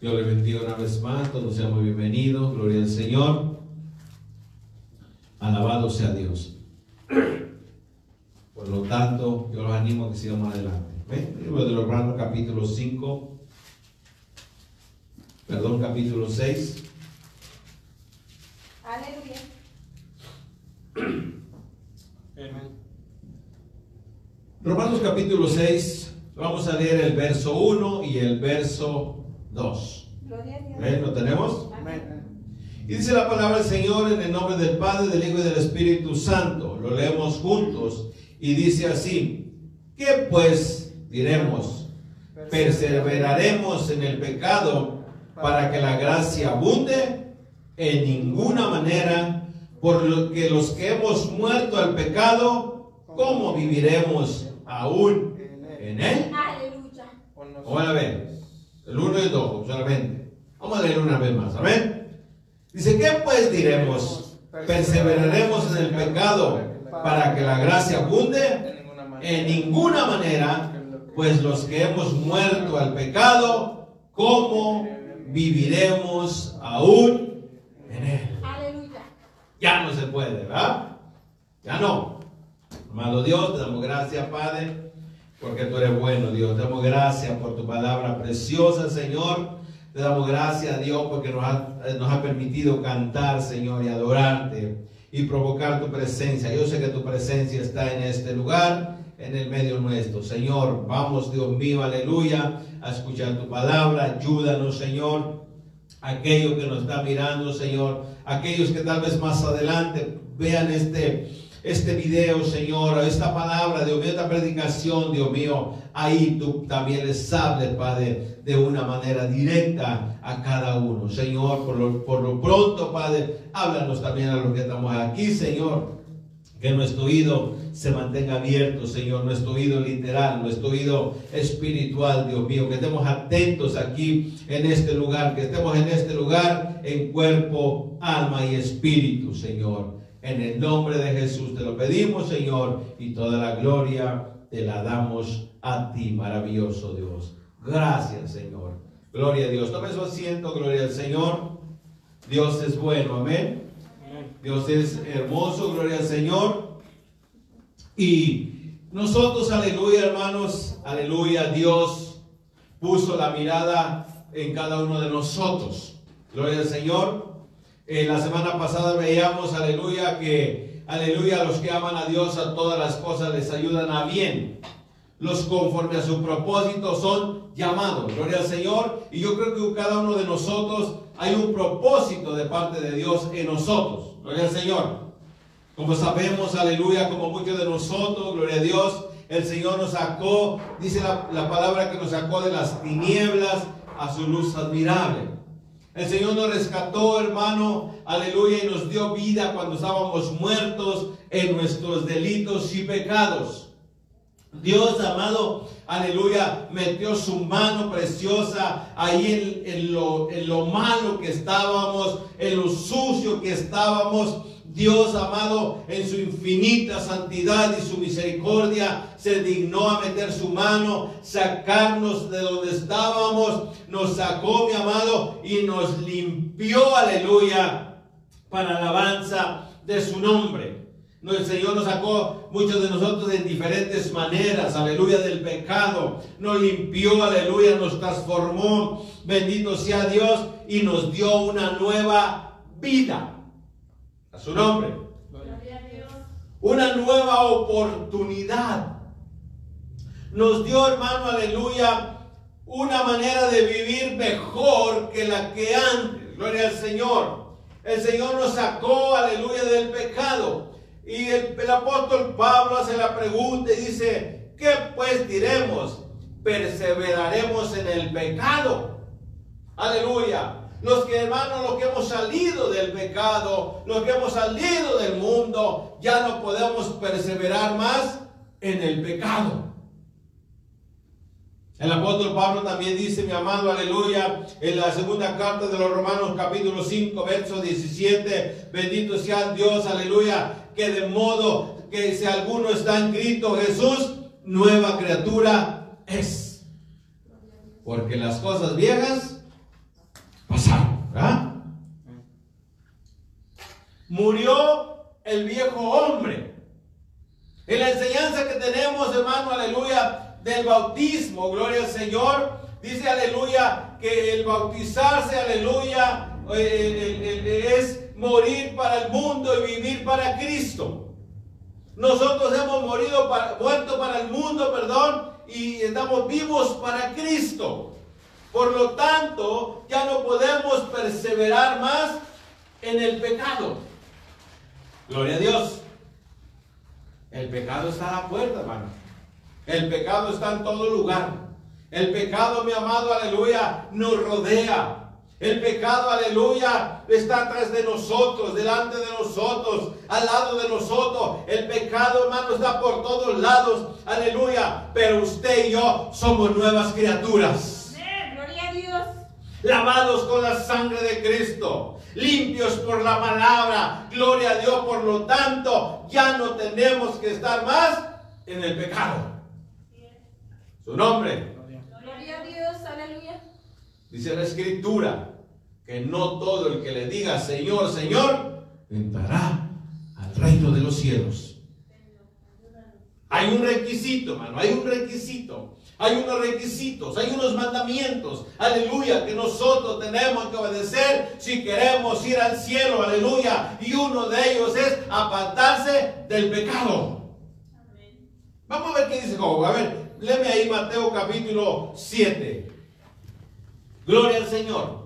Dios le bendiga una vez más, todos seamos bienvenidos, gloria al Señor. Alabado sea Dios. Por lo tanto, yo los animo a que sigamos adelante. ¿Ven? Libro de los Romanos capítulo 5, perdón, capítulo 6. Aleluya. Romanos capítulo 6, vamos a leer el verso 1 y el verso 2. Gloria a Dios. ¿Ven? ¿Lo tenemos? Amén. Y dice la palabra del Señor en el nombre del Padre, del Hijo y del Espíritu Santo. Lo leemos juntos y dice así, ¿qué pues diremos? ¿Perseveraremos en el pecado para que la gracia abunde? En ninguna manera, por lo que los que hemos muerto al pecado, ¿cómo viviremos aún en él? Aleluya. Vamos a ver, el 1 y el 2 solamente. Vamos a leer una vez más, amén. Dice, ¿qué pues diremos? ¿Perseveraremos en el pecado para que la gracia abunde? En ninguna manera, pues los que hemos muerto al pecado, ¿cómo viviremos aún en él? Aleluya. Ya no se puede, ¿verdad? Ya no. Amado Dios, te damos gracias, Padre, porque tú eres bueno, Dios. Te damos gracias por tu palabra preciosa, Señor. Te damos gracias, Dios, porque nos ha, nos ha permitido cantar, Señor, y adorarte y provocar tu presencia. Yo sé que tu presencia está en este lugar, en el medio nuestro. Señor, vamos, Dios mío, aleluya, a escuchar tu palabra. Ayúdanos, Señor aquellos que nos están mirando, Señor, aquellos que tal vez más adelante vean este, este video, Señor, esta palabra, Dios mío, esta predicación, Dios mío, ahí tú también les hables, Padre, de una manera directa a cada uno. Señor, por lo, por lo pronto, Padre, háblanos también a los que estamos aquí, Señor. Que nuestro oído se mantenga abierto, Señor, nuestro oído literal, nuestro oído espiritual, Dios mío, que estemos atentos aquí en este lugar, que estemos en este lugar en cuerpo, alma y espíritu, Señor. En el nombre de Jesús te lo pedimos, Señor, y toda la gloria te la damos a ti, maravilloso Dios. Gracias, Señor. Gloria a Dios. Tome su asiento, gloria al Señor. Dios es bueno, amén. Dios es hermoso, gloria al Señor. Y nosotros, aleluya, hermanos, aleluya, Dios puso la mirada en cada uno de nosotros. Gloria al Señor. En la semana pasada veíamos, aleluya, que, aleluya, los que aman a Dios a todas las cosas les ayudan a bien. Los conforme a su propósito son llamados. Gloria al Señor. Y yo creo que cada uno de nosotros hay un propósito de parte de Dios en nosotros. Gloria al Señor. Como sabemos, aleluya, como muchos de nosotros, gloria a Dios, el Señor nos sacó, dice la palabra que nos sacó de las tinieblas a su luz admirable. El Señor nos rescató, hermano, aleluya, y nos dio vida cuando estábamos muertos en nuestros delitos y pecados. Dios amado, aleluya, metió su mano preciosa ahí en, en lo, en lo malo que estábamos, en lo sucio que estábamos. Dios amado, en su infinita santidad y su misericordia, se dignó a meter su mano, sacarnos de donde estábamos, nos sacó, mi amado, y nos limpió, aleluya, para alabanza de su nombre. No, el Señor nos sacó muchos de nosotros de diferentes maneras, aleluya, del pecado. Nos limpió, aleluya, nos transformó. Bendito sea Dios y nos dio una nueva vida. A su nombre. Gloria a Dios. Una nueva oportunidad. Nos dio, hermano, aleluya, una manera de vivir mejor que la que antes. Gloria al Señor. El Señor nos sacó, aleluya, del pecado. Y el, el apóstol Pablo hace la pregunta y dice, ¿qué pues diremos? ¿Perseveraremos en el pecado? Aleluya. Los que hermanos, los que hemos salido del pecado, los que hemos salido del mundo, ya no podemos perseverar más en el pecado. El apóstol Pablo también dice, mi amado, aleluya, en la segunda carta de los Romanos capítulo 5, verso 17, bendito sea Dios, aleluya, que de modo que si alguno está en Cristo Jesús, nueva criatura es. Porque las cosas viejas Murió el viejo hombre. En la enseñanza que tenemos, hermano, aleluya, del bautismo, gloria al Señor, dice aleluya, que el bautizarse, aleluya, eh, es morir para el mundo y vivir para Cristo. Nosotros hemos morido para, muerto para el mundo, perdón, y estamos vivos para Cristo. Por lo tanto, ya no podemos perseverar más en el pecado. Gloria a Dios. El pecado está a la puerta, hermano. El pecado está en todo lugar. El pecado, mi amado, aleluya, nos rodea. El pecado, aleluya, está atrás de nosotros, delante de nosotros, al lado de nosotros. El pecado, hermano, está por todos lados, aleluya. Pero usted y yo somos nuevas criaturas lavados con la sangre de Cristo, limpios por la palabra, gloria a Dios, por lo tanto, ya no tenemos que estar más en el pecado. Su nombre. Gloria a Dios, aleluya. Dice la escritura que no todo el que le diga Señor, Señor, entrará al reino de los cielos. Hay un requisito, hermano, hay un requisito. Hay unos requisitos, hay unos mandamientos, aleluya, que nosotros tenemos que obedecer si queremos ir al cielo, aleluya. Y uno de ellos es apartarse del pecado. Vamos a ver qué dice Job. A ver, léeme ahí Mateo capítulo 7. Gloria al Señor.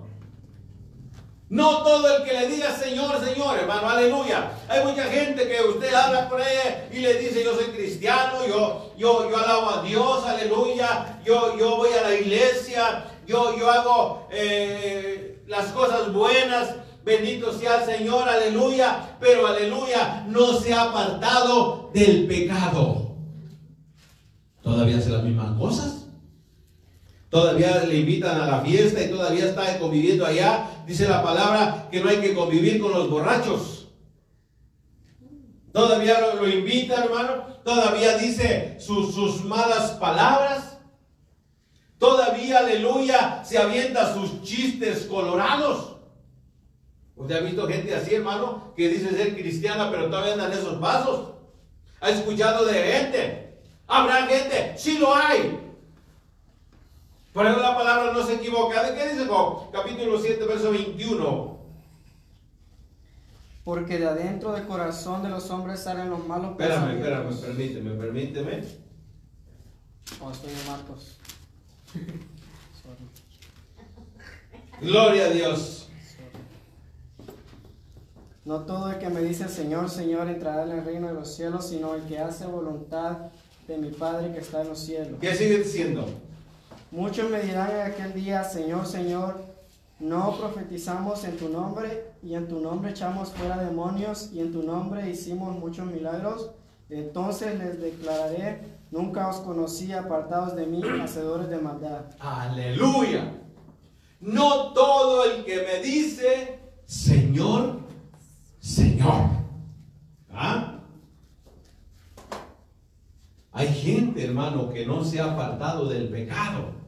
No todo el que le diga Señor, Señor, hermano, aleluya. Hay mucha gente que usted habla ella y le dice, yo soy cristiano, yo, yo, yo alabo a Dios, aleluya, yo, yo voy a la iglesia, yo, yo hago eh, las cosas buenas, bendito sea el Señor, aleluya, pero aleluya, no se ha apartado del pecado. Todavía hace las mismas cosas todavía le invitan a la fiesta y todavía está conviviendo allá. Dice la palabra que no hay que convivir con los borrachos. Todavía lo, invita, hermano. Todavía dice sus, sus malas palabras. Todavía, aleluya, se avienta sus chistes colorados. ¿Usted ha visto gente así, hermano, que dice ser cristiana, pero todavía andan esos pasos? ¿Ha escuchado de gente? ¿Habrá gente? Sí lo hay. Por eso la palabra no se equivoca. ¿De qué dice Job? Capítulo 7, verso 21. Porque de adentro del corazón de los hombres salen los malos espérame, Espérame, permíteme, permíteme. Oh, estoy en Marcos. Gloria a Dios. No todo el que me dice Señor, Señor entrará en el reino de los cielos, sino el que hace voluntad de mi Padre que está en los cielos. ¿Qué sigue diciendo? Muchos me dirán en aquel día, Señor, Señor, no profetizamos en tu nombre y en tu nombre echamos fuera demonios y en tu nombre hicimos muchos milagros. Entonces les declararé, nunca os conocí apartados de mí, hacedores de maldad. Aleluya. No todo el que me dice, Señor, Señor. ¿Ah? Hay gente, hermano, que no se ha apartado del pecado.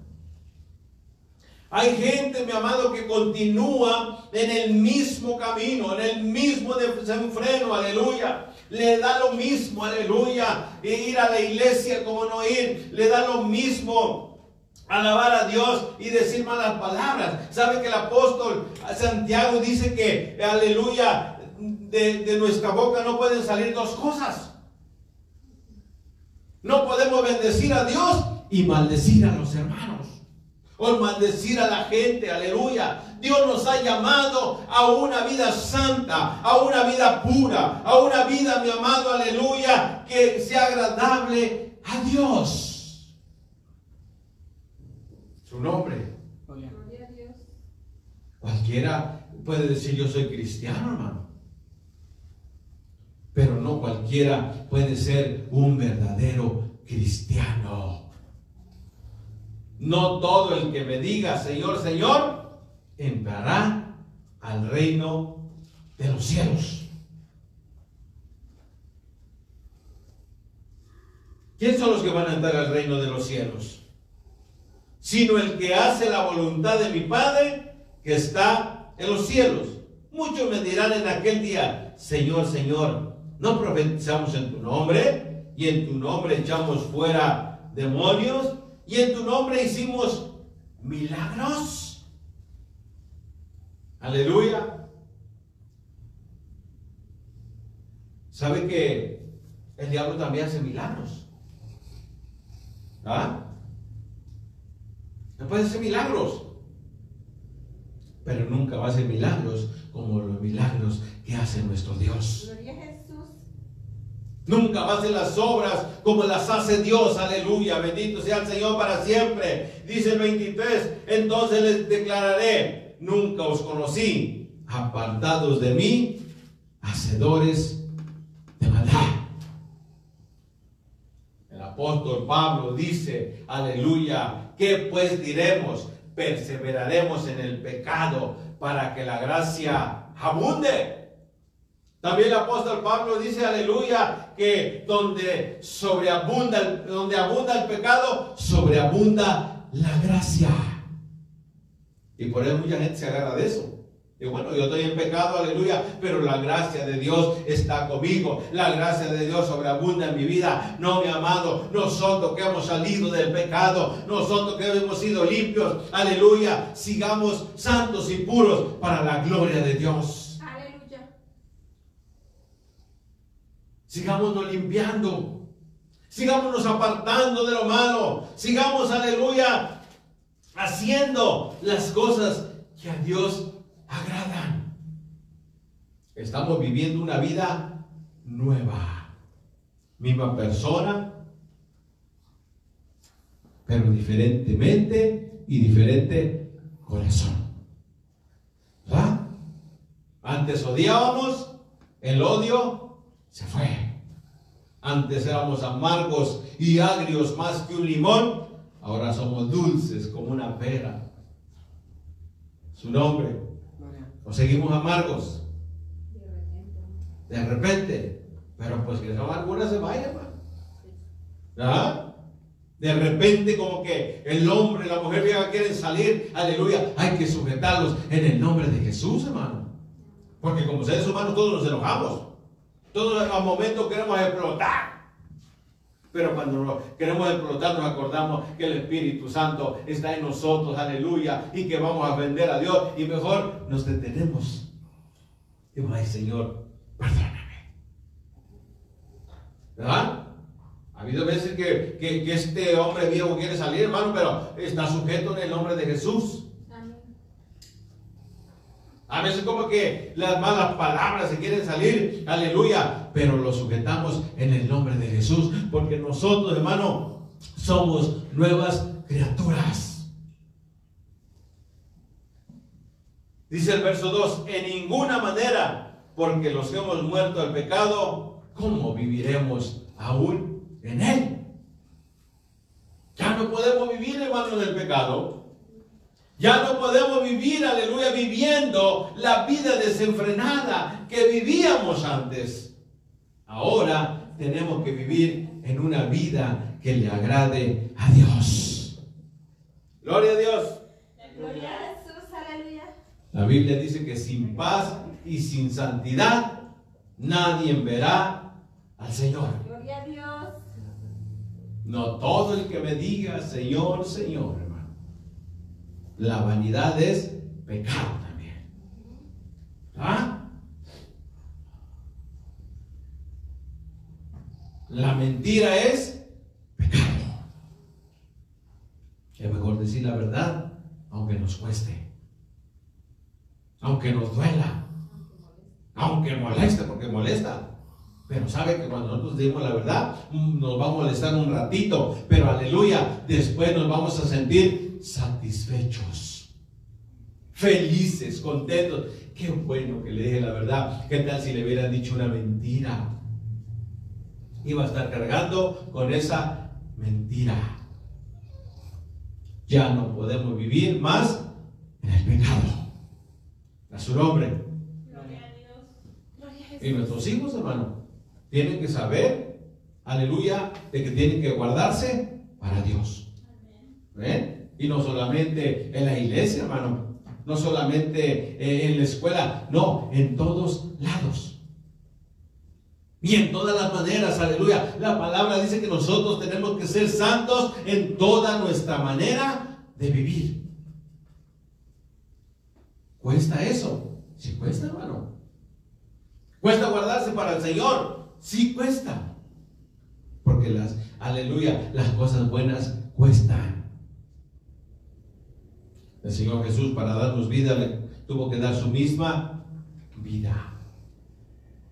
Hay gente, mi amado, que continúa en el mismo camino, en el mismo desenfreno, aleluya. Le da lo mismo, aleluya. Ir a la iglesia como no ir, le da lo mismo alabar a Dios y decir malas palabras. ¿Sabe que el apóstol Santiago dice que, aleluya, de, de nuestra boca no pueden salir dos cosas? No podemos bendecir a Dios y maldecir a los hermanos o maldecir a la gente, aleluya. Dios nos ha llamado a una vida santa, a una vida pura, a una vida, mi amado, aleluya, que sea agradable a Dios. Su nombre. Cualquiera puede decir yo soy cristiano, hermano. Pero no cualquiera puede ser un verdadero cristiano. No todo el que me diga Señor, Señor, entrará al reino de los cielos. ¿Quién son los que van a entrar al reino de los cielos? Sino el que hace la voluntad de mi Padre que está en los cielos. Muchos me dirán en aquel día, Señor, Señor, no profetizamos en tu nombre y en tu nombre echamos fuera demonios y en tu nombre hicimos milagros. Aleluya. ¿Sabe que el diablo también hace milagros? ¿Ah? Puede hacer milagros. Pero nunca va a hacer milagros como los milagros que hace nuestro Dios. Gloria. Nunca va a hacer las obras como las hace Dios. Aleluya. Bendito sea el Señor para siempre. Dice el 23. Entonces les declararé, nunca os conocí. Apartados de mí, hacedores de maldad. El apóstol Pablo dice, aleluya, ¿qué pues diremos? Perseveraremos en el pecado para que la gracia abunde. También el apóstol Pablo dice, aleluya, que donde sobreabunda, donde abunda el pecado, sobreabunda la gracia. Y por eso mucha gente se agarra de eso. Y bueno, yo estoy en pecado, aleluya, pero la gracia de Dios está conmigo. La gracia de Dios sobreabunda en mi vida. No, mi amado, nosotros que hemos salido del pecado, nosotros que hemos sido limpios, aleluya, sigamos santos y puros para la gloria de Dios. Aleluya. Sigámonos limpiando. Sigámonos apartando de lo malo. Sigamos, aleluya, haciendo las cosas que a Dios agradan. Estamos viviendo una vida nueva. Misma persona, pero diferentemente y diferente corazón. ¿Verdad? Antes odiábamos, el odio se fue. Antes éramos amargos y agrios más que un limón, ahora somos dulces como una pera. Su nombre. O seguimos amargos de repente. Pero pues que esa amargura se vaya, hermano. ¿Ah? De repente como que el hombre y la mujer ya quieren salir, aleluya, hay que sujetarlos en el nombre de Jesús, hermano. Porque como seres humanos todos nos enojamos. Todos a momentos queremos explotar. Pero cuando queremos explotar nos acordamos que el Espíritu Santo está en nosotros, aleluya, y que vamos a ofender a Dios y mejor nos detenemos. Y vamos, ay Señor, perdóname. ¿Verdad? Ha habido veces que, que- que este hombre viejo quiere salir, hermano, pero está sujeto en el nombre de Jesús. A veces como que las malas palabras se quieren salir, aleluya, pero lo sujetamos en el nombre de Jesús, porque nosotros, hermano, somos nuevas criaturas. Dice el verso 2, en ninguna manera, porque los que hemos muerto al pecado, ¿cómo viviremos aún en él? Ya no podemos vivir, hermano, en el pecado. Ya no podemos vivir, aleluya, viviendo la vida desenfrenada que vivíamos antes. Ahora tenemos que vivir en una vida que le agrade a Dios. Gloria a Dios. Gloria a Jesús. Aleluya. La Biblia dice que sin paz y sin santidad nadie verá al Señor. Gloria a Dios. No todo el que me diga Señor, Señor. La vanidad es pecado también. ¿Ah? La mentira es pecado. Es mejor decir la verdad, aunque nos cueste. Aunque nos duela. Aunque moleste, porque molesta. Pero sabe que cuando nosotros decimos la verdad, mm, nos va a molestar un ratito, pero aleluya, después nos vamos a sentir satisfechos, felices, contentos. Qué bueno que le dije la verdad. ¿Qué tal si le hubieran dicho una mentira? Iba a estar cargando con esa mentira. Ya no podemos vivir más en el pecado. A su nombre. Gloria a Dios. Gloria a Y nuestros hijos, hermano, tienen que saber, aleluya, de que tienen que guardarse para Dios. ¿Ven? Y no solamente en la iglesia, hermano. no solamente eh, en la escuela, no, en todos lados. Y en todas las maneras, aleluya. La palabra dice que nosotros tenemos que ser santos en toda nuestra manera de vivir. ¿Cuesta eso? Sí cuesta, hermano. ¿Cuesta guardarse para el Señor? Sí cuesta. Porque las, aleluya, las cosas buenas cuestan. El Señor Jesús para darnos vida le tuvo que dar su misma vida.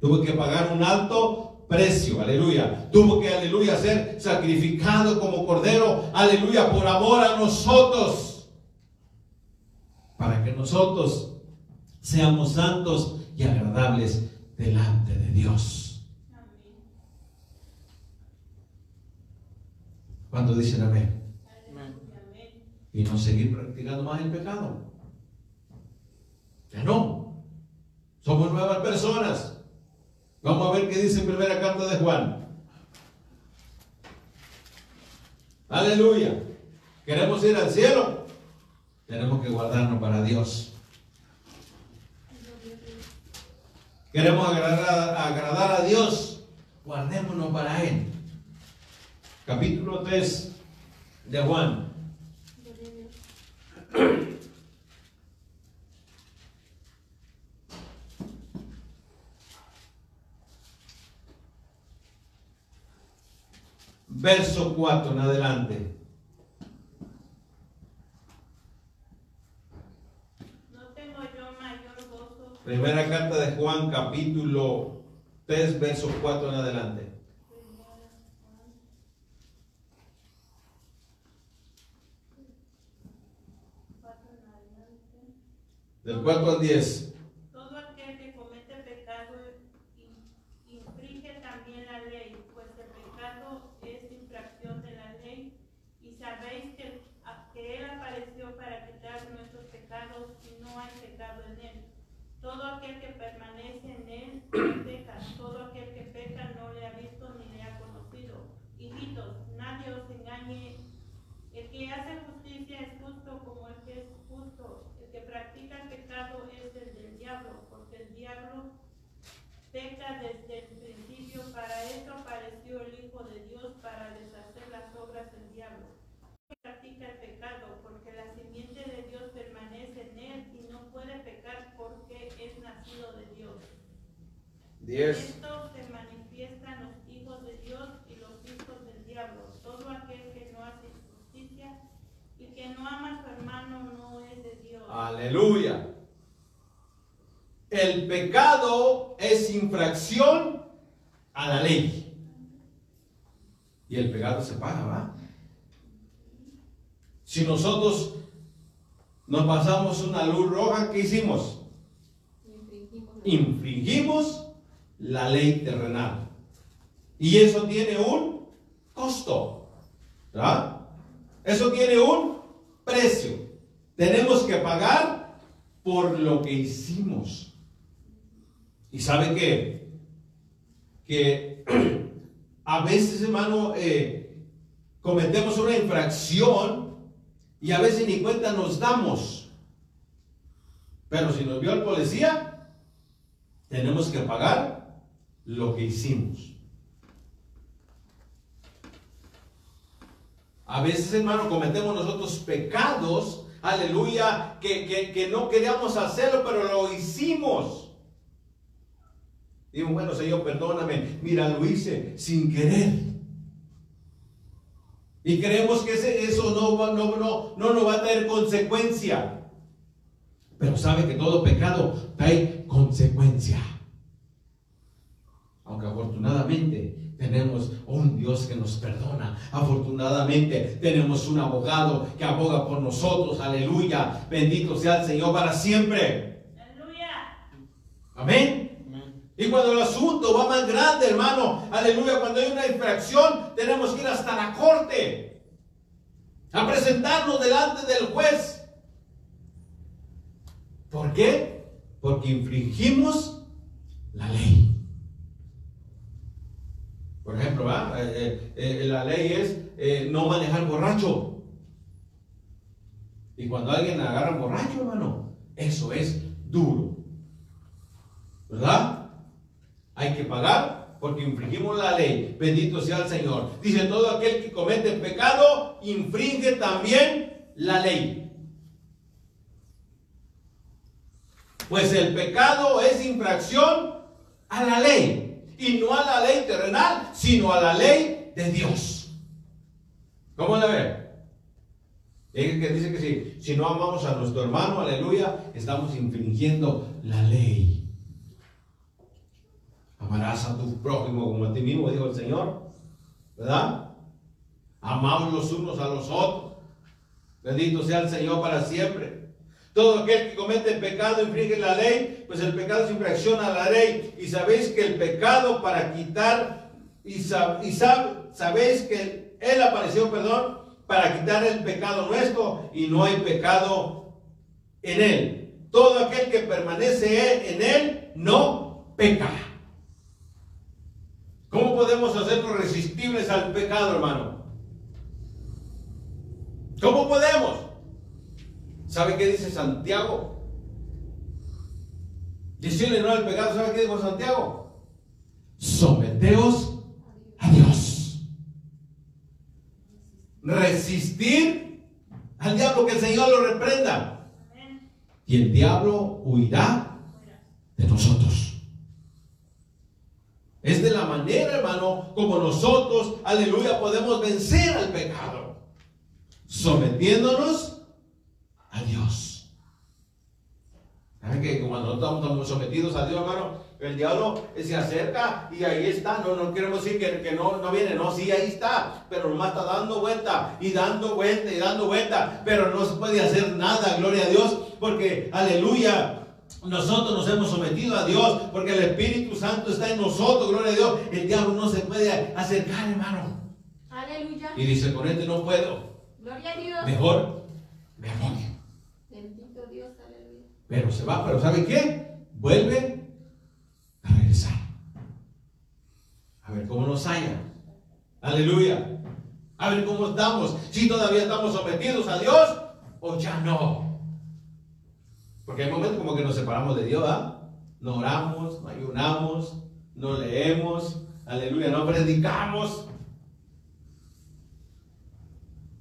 Tuvo que pagar un alto precio, aleluya. Tuvo que, aleluya, ser sacrificado como cordero, aleluya, por amor a nosotros. Para que nosotros seamos santos y agradables delante de Dios. ¿Cuántos dicen? Amén. Y no seguir practicando más el pecado. Ya no. Somos nuevas personas. Vamos a ver qué dice en primera carta de Juan. Aleluya. ¿Queremos ir al cielo? Tenemos que guardarnos para Dios. Queremos agradar, agradar a Dios. Guardémonos para Él. Capítulo 3 de Juan. Verso 4 en adelante. No tengo yo mayor gozo Primera carta de Juan, capítulo 3, verso 4 en adelante. Del 4 al 10. Todo aquel que comete pecado in- infringe también la ley, pues el pecado es infracción de la ley. Y sabéis que, a- que Él apareció para quitar nuestros pecados y no hay pecado en Él. Todo aquel que permanece en Él no peca. Todo aquel que peca no le ha visto ni le ha conocido. Hijitos, nadie os engañe. El que hace justicia es justo como el que es justo. El que practica el pecado es el del diablo, porque el diablo peca desde el principio. Para esto apareció el Hijo de Dios, para deshacer las obras del diablo. Practica el pecado, porque la simiente de Dios permanece en él y no puede pecar porque es nacido de Dios. 10. Esto se manifiestan los hijos de Dios y los hijos del diablo. Todo aquel que no hace justicia y que no ama a su hermano no es de Dios. Aleluya. El pecado es infracción a la ley. Y el pecado se paga, ¿va? Si nosotros nos pasamos una luz roja, ¿qué hicimos? Infringimos la ley terrenal. Y eso tiene un costo. ¿verdad? Eso tiene un precio. Tenemos que pagar por lo que hicimos. Y sabe qué? Que a veces, hermano, eh, cometemos una infracción y a veces ni cuenta nos damos. Pero si nos vio el policía, tenemos que pagar lo que hicimos. A veces, hermano, cometemos nosotros pecados, aleluya, que, que- que no queríamos hacerlo, pero lo hicimos. Digo, bueno, Señor, perdóname, mira, lo hice sin querer. Y creemos que ese- eso no, va- no, no, no nos va a traer consecuencia. Pero sabe que todo pecado trae consecuencia. Aunque afortunadamente tenemos un Dios que nos perdona. Afortunadamente tenemos un abogado que aboga por nosotros. Aleluya. Bendito sea el Señor para siempre. Aleluya. Amén. Y cuando el asunto va más grande, hermano, aleluya, cuando hay una infracción, tenemos que ir hasta la corte a presentarnos delante del juez. ¿Por qué? Porque infringimos la ley. Por ejemplo, ¿verdad? Eh, eh, eh, la ley es no manejar borracho. Y cuando alguien agarra borracho, hermano, Eso es duro. ¿Verdad? Hay que pagar porque infringimos la ley. Bendito sea el Señor. Dice, todo aquel que comete pecado infringe también la ley. Pues el pecado es infracción a la ley. Y no a la ley terrenal, sino a la ley de Dios. ¿Cómo la ve? Es que dice que si, si no amamos a nuestro hermano, aleluya, estamos infringiendo la ley. Amarás a tu prójimo como a ti mismo, dijo el Señor. ¿Verdad? Amamos los unos a los otros. Bendito sea el Señor para siempre. Todo aquel que comete pecado infringe la ley, pues el pecado es infracción a la ley. Y sabéis que el pecado para quitar, y, y sabéis que Él apareció, perdón, para quitar el pecado nuestro y no hay pecado en Él. Todo aquel que permanece en Él no peca. ¿Cómo podemos hacernos resistibles al pecado, hermano? ¿Cómo podemos? ¿Sabe qué dice Santiago? Decirle no al pecado, ¿sabe qué dijo Santiago? Someteos a Dios. Resistir al diablo, que el Señor lo reprenda. Y el diablo huirá de nosotros. Es de la como nosotros, aleluya, podemos vencer al pecado. Sometiéndonos a Dios. ¿Saben que cuando estamos sometidos a Dios, hermano, el diablo se acerca y ahí está. No, no queremos decir que, que, no, no viene, no, sí, ahí está. Pero nomás está dando vuelta y dando vuelta y dando vuelta. Pero no se puede hacer nada, gloria a Dios, porque aleluya. Nosotros nos hemos sometido a Dios porque el Espíritu Santo está en nosotros, gloria a Dios. El diablo no se puede acercar, hermano. Aleluya. Y dice, con este no puedo. Gloria a Dios. Mejor me voy. Pero se va, pero ¿sabe qué? Vuelve a regresar. A ver cómo nos haya. Aleluya. A ver cómo estamos. Si todavía estamos sometidos a Dios o ya no. Porque hay momentos como que nos separamos de Dios, ¿ah? No oramos, no ayunamos, no leemos, aleluya, no predicamos.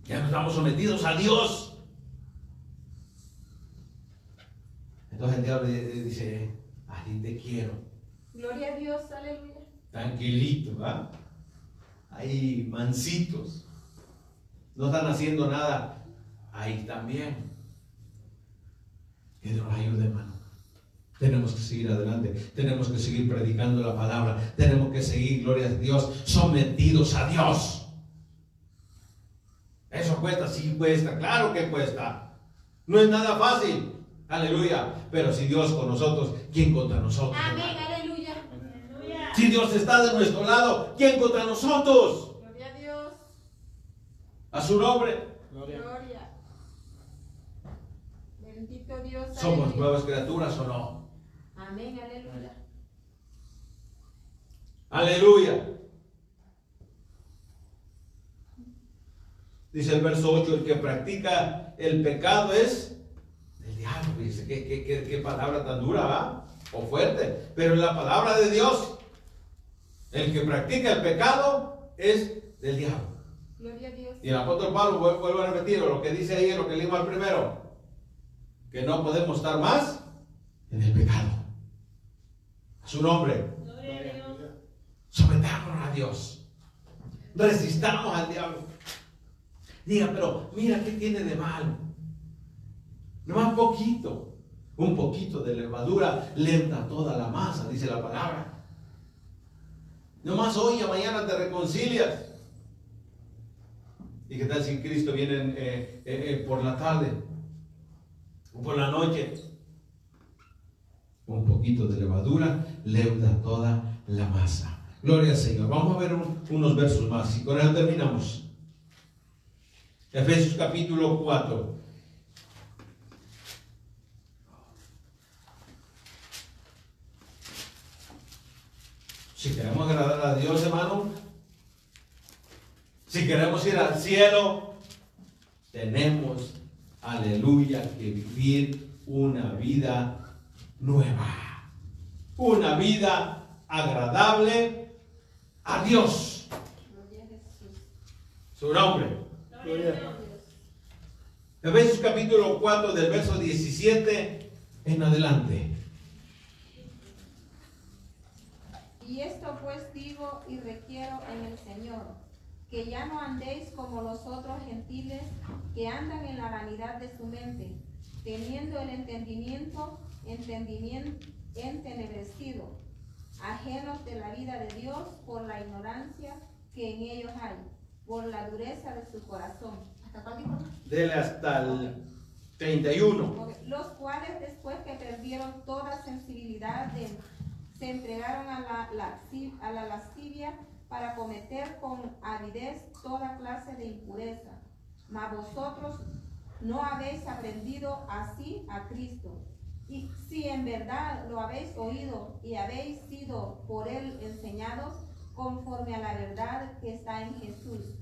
Ya no estamos sometidos a Dios. Entonces el diablo dice, así te quiero. Gloria a Dios, aleluya. Tranquilito, ¿va? Ahí mansitos. No están haciendo nada. Ahí también. Que Dios ayude, hermano. Tenemos que seguir adelante. Tenemos que seguir predicando la palabra. Tenemos que seguir, gloria a Dios, sometidos a Dios. Eso cuesta, sí cuesta, claro que cuesta. No es nada fácil. Aleluya. Pero si Dios con nosotros, ¿quién contra nosotros? Amén, aleluya. Si Dios está de nuestro lado, ¿quién contra nosotros? Gloria a Dios. A su nombre. Gloria. Bendito Dios. ¿Somos nuevas criaturas o no? Amén, aleluya. Aleluya. Dice el verso 8, el que practica el pecado es diablo, dice, qué, qué, qué, qué palabra tan dura, ¿va? O fuerte. Pero en la palabra de Dios, el que practica el pecado es del diablo. Gloria a Dios. Y el apóstol Pablo vuelve a repetir lo que dice ahí, lo que leímos al primero, que no podemos estar más en el pecado. A su nombre. Sometámonos a Dios. Resistamos al diablo. Diga, pero mira, ¿qué tiene de malo? No más poquito. Un poquito de levadura lenta toda la masa, dice la palabra. No más hoy y mañana te reconcilias. ¿Y qué tal si Cristo viene eh, eh, eh, por la tarde o por la noche? Un poquito de levadura leuda toda la masa. Gloria al Señor. Vamos a ver unos versos más y con eso terminamos. Efesios capítulo 4. Si queremos agradar a Dios, hermano, si queremos ir al cielo, tenemos, aleluya, que vivir una vida nueva. Una vida agradable a Dios. Gloria a Jesús. Su nombre. Gloria a Dios. Efesios capítulo 4 del verso 17 en adelante. Y esto pues digo y requiero en el Señor, que ya no andéis como los otros gentiles que andan en la vanidad de su mente, teniendo el entendimiento, entendimiento entenebrecido, ajenos de la vida de Dios por la ignorancia que en ellos hay, por la dureza de su corazón. ¿Hasta cuál dijo? Dele hasta el 31. Ok, Los cuales después que perdieron toda sensibilidad de- se entregaron a la, lasci- a la lascivia para cometer con avidez toda clase de impureza. Mas vosotros no habéis aprendido así a Cristo. Y si en verdad lo habéis oído y habéis sido por él enseñados conforme a la verdad que está en Jesús.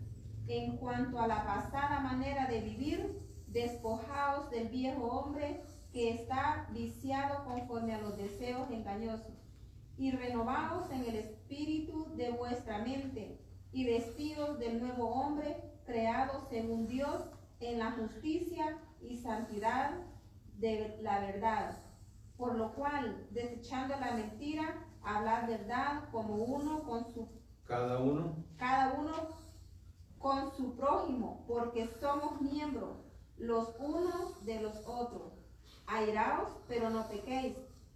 En cuanto a la pasada manera de vivir, despojaos del viejo hombre que está viciado conforme a los deseos engañosos, y renovaos en el espíritu de vuestra mente, y vestidos del nuevo hombre, creado según Dios en la justicia y santidad de la verdad. Por lo cual, desechando la mentira, hablad verdad como uno con su Cada uno. cada uno con su prójimo, porque somos miembros los unos de los otros. Airaos, pero no pequéis.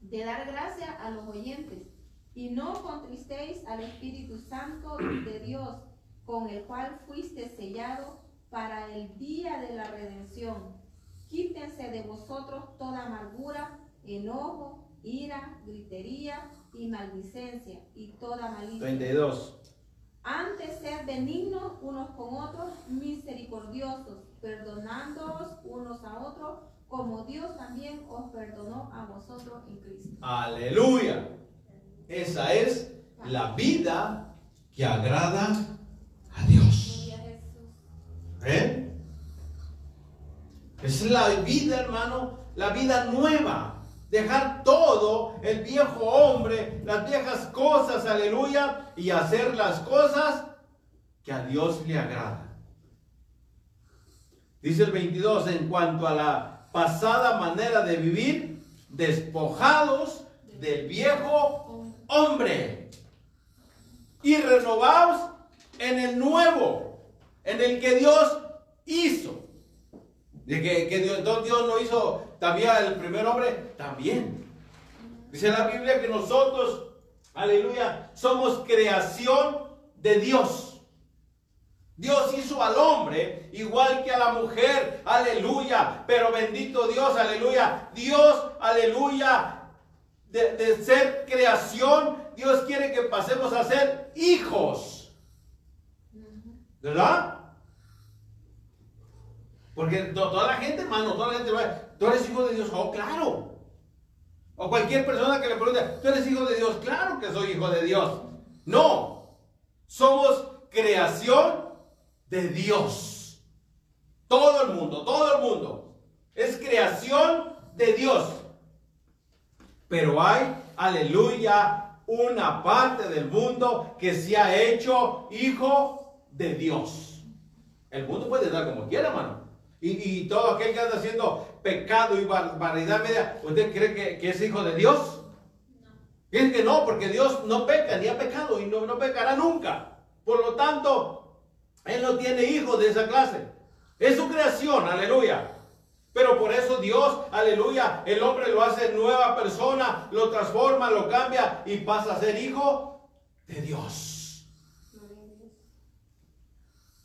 de dar gracia a los oyentes. Y no contristéis al Espíritu Santo de Dios, con el cual fuiste sellado para el día de la redención. Quítense de vosotros toda amargura, enojo, ira, gritería y maldicencia y toda malicia. 32. Antes sed benignos unos con otros, misericordiosos, perdonándoos unos a otros, como Dios también os perdonó a vosotros en Cristo. Aleluya. Esa es la vida que agrada a Dios. ¿Eh? Es la vida, hermano, la vida nueva. Dejar todo el viejo hombre, las viejas cosas, aleluya, y hacer las cosas que a Dios le agrada. Dice el 22, en cuanto a la pasada manera de vivir, despojados del viejo hombre y renovados en el nuevo, en el que Dios hizo. De que, que Dios, Dios no hizo también el primer hombre, también. Dice la Biblia que nosotros, aleluya, somos creación de Dios. Dios hizo al hombre igual que a la mujer, aleluya. Pero bendito Dios, aleluya. Dios, aleluya, de, ser creación, Dios quiere que pasemos a ser hijos. ¿Verdad? Porque to- toda la gente, hermano, toda la gente tú eres hijo de Dios, oh, claro. O cualquier persona que le pregunte, tú eres hijo de Dios, claro que soy hijo de Dios. No, somos creación de Dios. Todo el mundo, todo el mundo. Es creación de Dios. Pero hay, aleluya, una parte del mundo que se ha hecho hijo de Dios. El mundo puede estar como quiera, hermano. Y, y todo aquel que anda haciendo pecado y barbaridad media, ¿usted cree que, que es hijo de Dios? Y es que no, porque Dios no peca ni ha pecado y no, no pecará nunca. Por lo tanto, Él no tiene hijos de esa clase. Es su creación, aleluya. Pero por eso Dios, aleluya, el hombre lo hace nueva persona, lo transforma, lo cambia y pasa a ser hijo de Dios.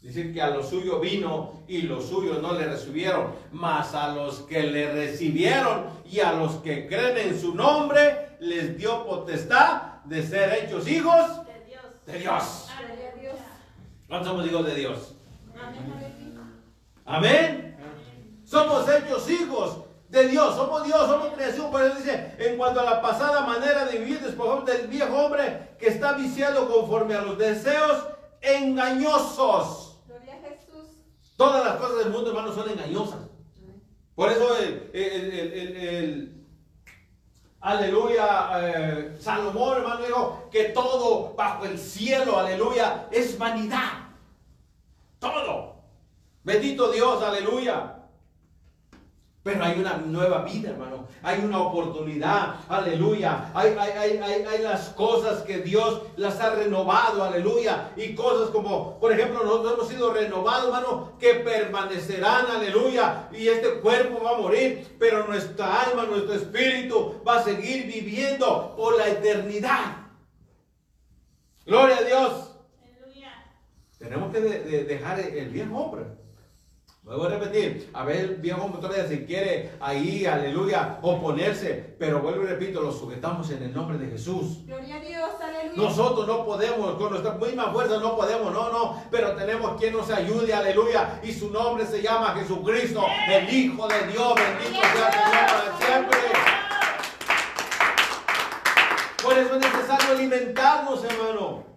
Dice que a los suyos vino y los suyos no le recibieron, mas a los que le recibieron y a los que creen en su nombre les dio potestad de ser hechos hijos De Dios. de Dios. ¿Cuántos somos hijos de Dios? Amén. Amén. Somos hechos hijos de Dios. Somos Dios, somos creación. Por eso dice, en cuanto a la pasada manera de vivir, despojamos del viejo hombre que está viciado conforme a los deseos engañosos. Gloria a Jesús. Todas las cosas del mundo, hermano, son engañosas. Por eso el- el- el- el- aleluya, eh, Salomón, hermano, que todo bajo el cielo, aleluya, es vanidad. Todo. Bendito Dios, aleluya. Pero hay una nueva vida, hermano. Hay una oportunidad. Aleluya. Hay, hay, hay, hay, hay las cosas que Dios las ha renovado. Aleluya. Y cosas como, por ejemplo, nosotros hemos sido renovados, hermano, que permanecerán. Aleluya. Y este cuerpo va a morir. Pero nuestra alma, nuestro espíritu va a seguir viviendo por la eternidad. Gloria a Dios. Aleluya. Tenemos que de- de dejar el, viejo hombre. Vuelvo a repetir, a ver el viejo hombre todavía si quiere ahí, aleluya, oponerse, pero vuelvo y repito, lo sujetamos en el nombre de Jesús. Gloria a Dios, aleluya. Nosotros no podemos, con nuestra misma fuerza no podemos, no, no, pero tenemos quien nos ayude, aleluya, y su nombre se llama Jesucristo, el Hijo de Dios, bendito sea el Señor para siempre. Por eso es necesario alimentarnos, hermano.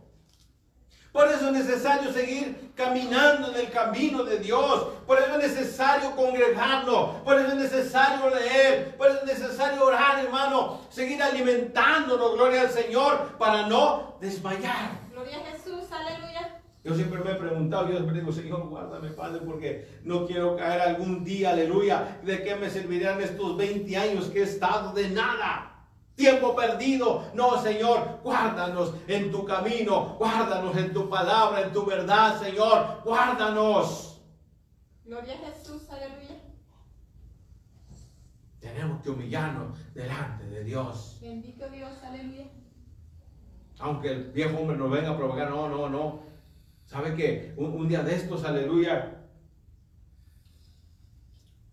Por eso es necesario seguir caminando en el camino de Dios. Por eso es necesario congregarnos. Por eso es necesario leer. Por eso es necesario orar, hermano. Seguir alimentándonos, gloria al Señor, para no desmayar. Gloria a Jesús, aleluya. Yo siempre me he preguntado, yo siempre digo, Señor, guárdame, Padre, porque no quiero caer algún día, aleluya. ¿De qué me servirán estos 20 años que he estado de nada? Tiempo perdido. No, Señor, guárdanos en tu camino, guárdanos en tu palabra, en tu verdad, Señor, guárdanos. Gloria a Jesús, aleluya. Tenemos que humillarnos delante de Dios. Bendito Dios, aleluya. Aunque el viejo hombre nos venga a provocar, no, no, no. ¿Sabe qué? Un, un día de estos, aleluya.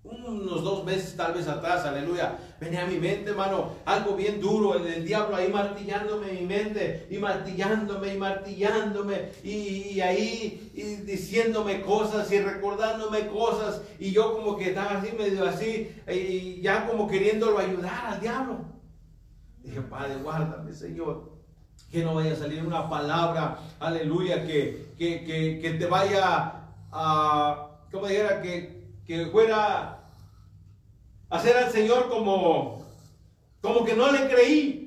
Unos dos meses tal vez atrás, aleluya. Venía a mi mente, hermano, algo bien duro. El, el diablo ahí martillándome mi mente. Y martillándome y martillándome. Y, ahí diciéndome cosas y recordándome cosas. Y yo como que estaba así, medio así. Y ya como queriéndolo ayudar al diablo. Dije, Padre, guárdame, Señor que no vaya a salir una palabra, aleluya, que, que, que, que te vaya a, como dijera, que, que fuera a hacer al Señor como, como que no le creí.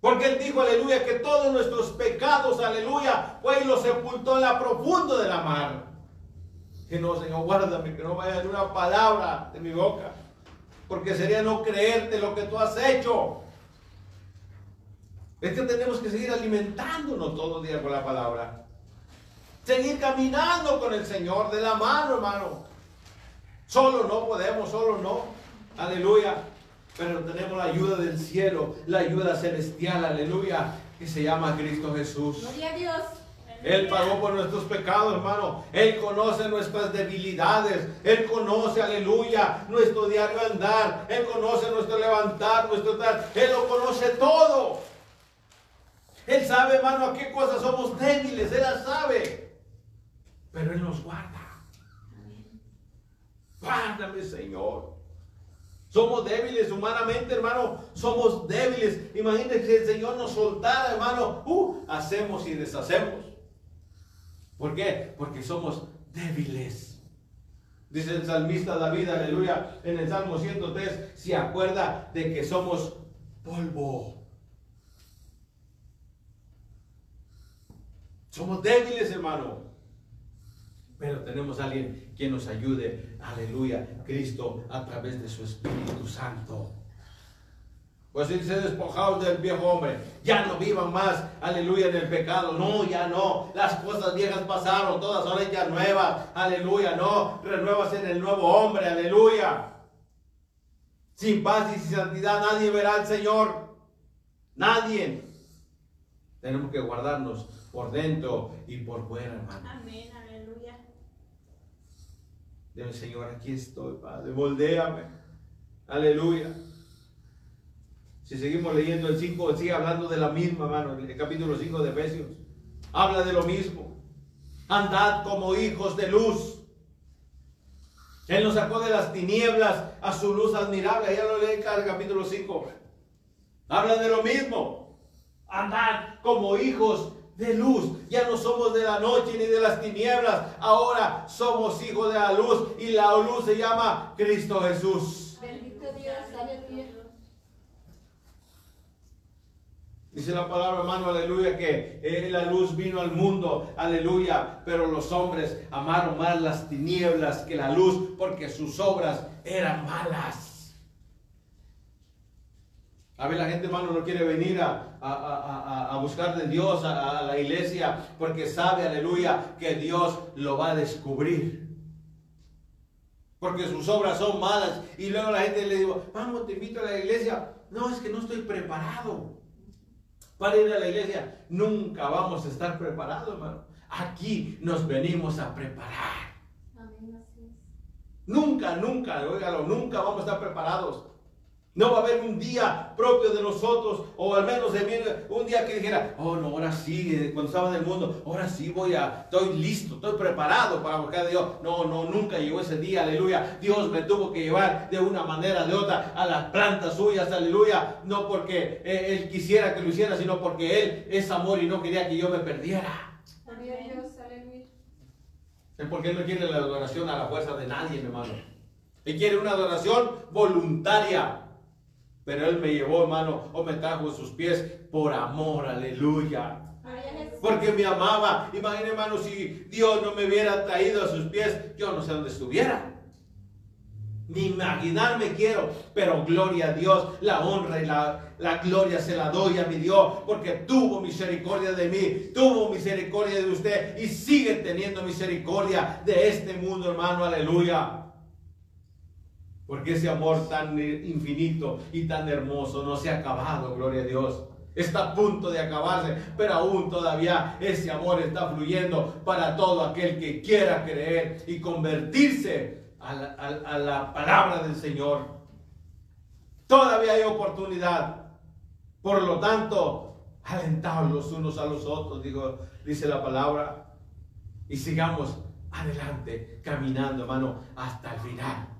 Porque Él dijo, aleluya, que todos nuestros pecados, aleluya, fue y los sepultó en la profundo de la mar. Que no, Señor, guárdame, que no vaya una palabra de mi boca. Porque sería no creerte lo que tú has hecho. Es que tenemos que seguir alimentándonos todos los días con la palabra. Seguir caminando con el Señor de la mano, hermano. Solo no podemos, solo no. Aleluya. Pero tenemos la ayuda del cielo, la ayuda celestial, aleluya, que se llama Cristo Jesús. Gloria a Dios. Él pagó por nuestros pecados, hermano. Él conoce nuestras debilidades. Él conoce, aleluya, nuestro diario andar. Él conoce nuestro levantar, nuestro tal. Él lo conoce todo. Él sabe, hermano, a qué cosas somos débiles. Él las sabe. Pero Él nos guarda. Guárdame, Señor. Somos débiles humanamente, hermano. Somos débiles. Imagínense si el Señor nos soltara, hermano. Uh, hacemos y deshacemos. ¿Por qué? Porque somos débiles. Dice el salmista David, aleluya, en el Salmo 103, se acuerda de que somos polvo. Somos débiles, hermano. Pero tenemos a alguien que nos ayude. Aleluya. Cristo a través de su Espíritu Santo. Pues dice despojados del viejo hombre. Ya no vivan más, aleluya, en el pecado. No, ya no. Las cosas viejas pasaron, todas son hechas nuevas. Aleluya, no. Renuevas en el nuevo hombre, aleluya. Sin paz y sin santidad nadie verá al Señor. Nadie. Tenemos que guardarnos por dentro y por fuera, hermano. Amén, aleluya. Señor, aquí estoy, Padre, moldéame. Aleluya. Si seguimos leyendo el 5, sigue hablando de la misma, mano, el capítulo 5 de Efesios. Habla de lo mismo. Andad como hijos de luz. Él nos sacó de las tinieblas a su luz admirable. Ya lo leí en cada capítulo 5. Habla de lo mismo. Andad como hijos de luz. Ya no somos de la noche ni de las tinieblas. Ahora somos hijos de la luz. Y la luz se llama Cristo Jesús. Bendito Dios, aleluya. Dice la palabra, hermano, aleluya, que eh, la luz vino al mundo, aleluya, pero los hombres amaron más las tinieblas que la luz porque sus obras eran malas. A ver, la gente, hermano, no quiere venir a, a, a, a buscar de Dios a, la iglesia porque sabe, aleluya, que Dios lo va a descubrir. Porque sus obras son malas. Y luego la gente le digo, vamos, te invito a la iglesia. No, es que no estoy preparado para ir a la iglesia. Nunca vamos a estar preparados, hermano. Aquí nos venimos a preparar. Amén, así es. Nunca, nunca, óigalo, nunca vamos a estar preparados. No va a haber un día propio de nosotros, o al menos de mí, un día que dijera, oh no, ahora sí, eh, cuando estaba en el mundo, ahora sí voy a, estoy listo, estoy preparado para buscar a Dios. No, no, nunca llegó ese día, aleluya. Dios me tuvo que llevar de una manera, de otra, a las plantas suyas, aleluya. No porque eh, Él quisiera que lo hiciera, sino porque Él es amor y no quería que yo me perdiera. Dios, aleluya. Es porque Él no quiere la adoración a la fuerza de nadie, mi hermano. Él quiere una adoración voluntaria. Pero Él me llevó, hermano, o me trajo en sus pies por amor, aleluya. A. Porque me amaba. Imagina, hermano, si Dios no me hubiera traído a sus pies, yo no sé dónde estuviera. Ni imaginarme quiero, pero gloria a Dios, la honra y la, la gloria se la doy a mi Dios, porque tuvo misericordia de mí, tuvo misericordia de usted y sigue teniendo misericordia de este mundo, hermano, aleluya. Porque ese amor tan infinito y tan hermoso no se ha acabado, gloria a Dios. Está a punto de acabarse, pero aún todavía ese amor está fluyendo para todo aquel que quiera creer y convertirse a la, palabra del Señor. Todavía hay oportunidad. Por lo tanto, alentados los unos a los otros, digo, dice la palabra, y sigamos adelante, caminando, hermano, hasta el final.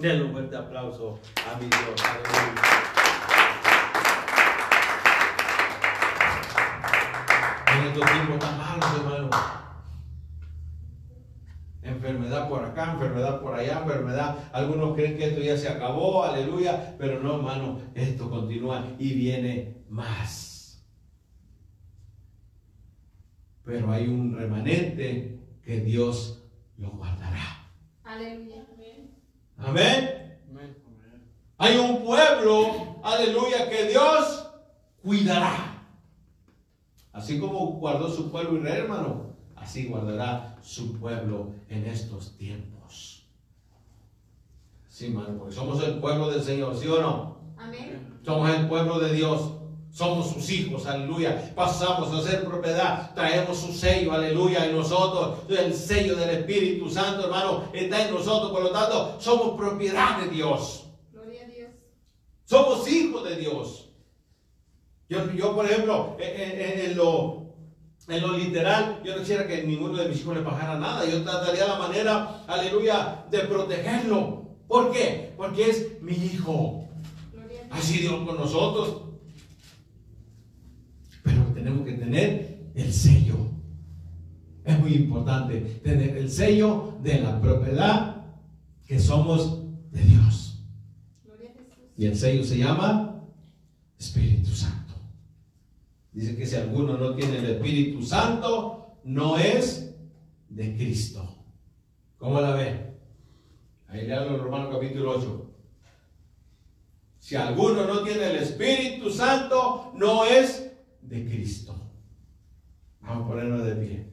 Denle un fuerte aplauso a mi Dios. Aleluya. En estos tiempos tan malos, hermano. Enfermedad por acá, enfermedad por allá, enfermedad. Algunos creen que esto ya se acabó, aleluya. Pero no, hermano, esto continúa y viene más. Pero hay un remanente que Dios lo guardará. Aleluya. Amén. Hay un pueblo, aleluya, que Dios cuidará. Así como guardó su pueblo Israel, hermano, así guardará su pueblo en estos tiempos. Sí, hermano, porque somos el pueblo del Señor, ¿sí o no? Amén. Somos el pueblo de Dios. Somos sus hijos, aleluya. Pasamos a ser propiedad. Traemos su sello, aleluya, en nosotros. El sello del Espíritu Santo, hermano, está en nosotros. Por lo tanto, somos propiedad de Dios. Gloria a Dios. Somos hijos de Dios. Yo, yo, por ejemplo, en, en- en lo, en lo literal, yo no quisiera que ninguno de mis hijos le pasara nada. Yo trataría la manera, aleluya, de protegerlo. ¿Por qué? Porque es mi hijo. Gloria a Dios. Así Dios con nosotros. Pero tenemos que tener el sello. Es muy importante tener el sello de la propiedad que somos de Dios. Y el sello se llama Espíritu Santo. Dice que si alguno no tiene el Espíritu Santo, no es de Cristo. ¿Cómo la ve? Ahí le hablo en Romanos capítulo 8. Si alguno no tiene el Espíritu Santo, no es de Cristo. Vamos a ponernos de pie.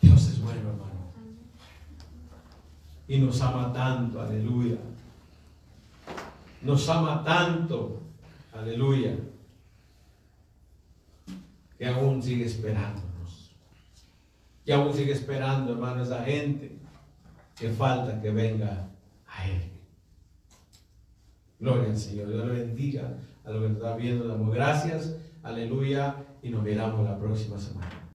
Dios es bueno, hermano. Y nos ama tanto, aleluya. Nos ama tanto, aleluya. que aún sigue esperándonos. Que aún sigue esperando, hermano, esa gente que falta que venga a Él. Gloria al Señor. Dios le bendiga a los que nos está viendo. Damos gracias. Aleluya. Y nos miramos la próxima semana.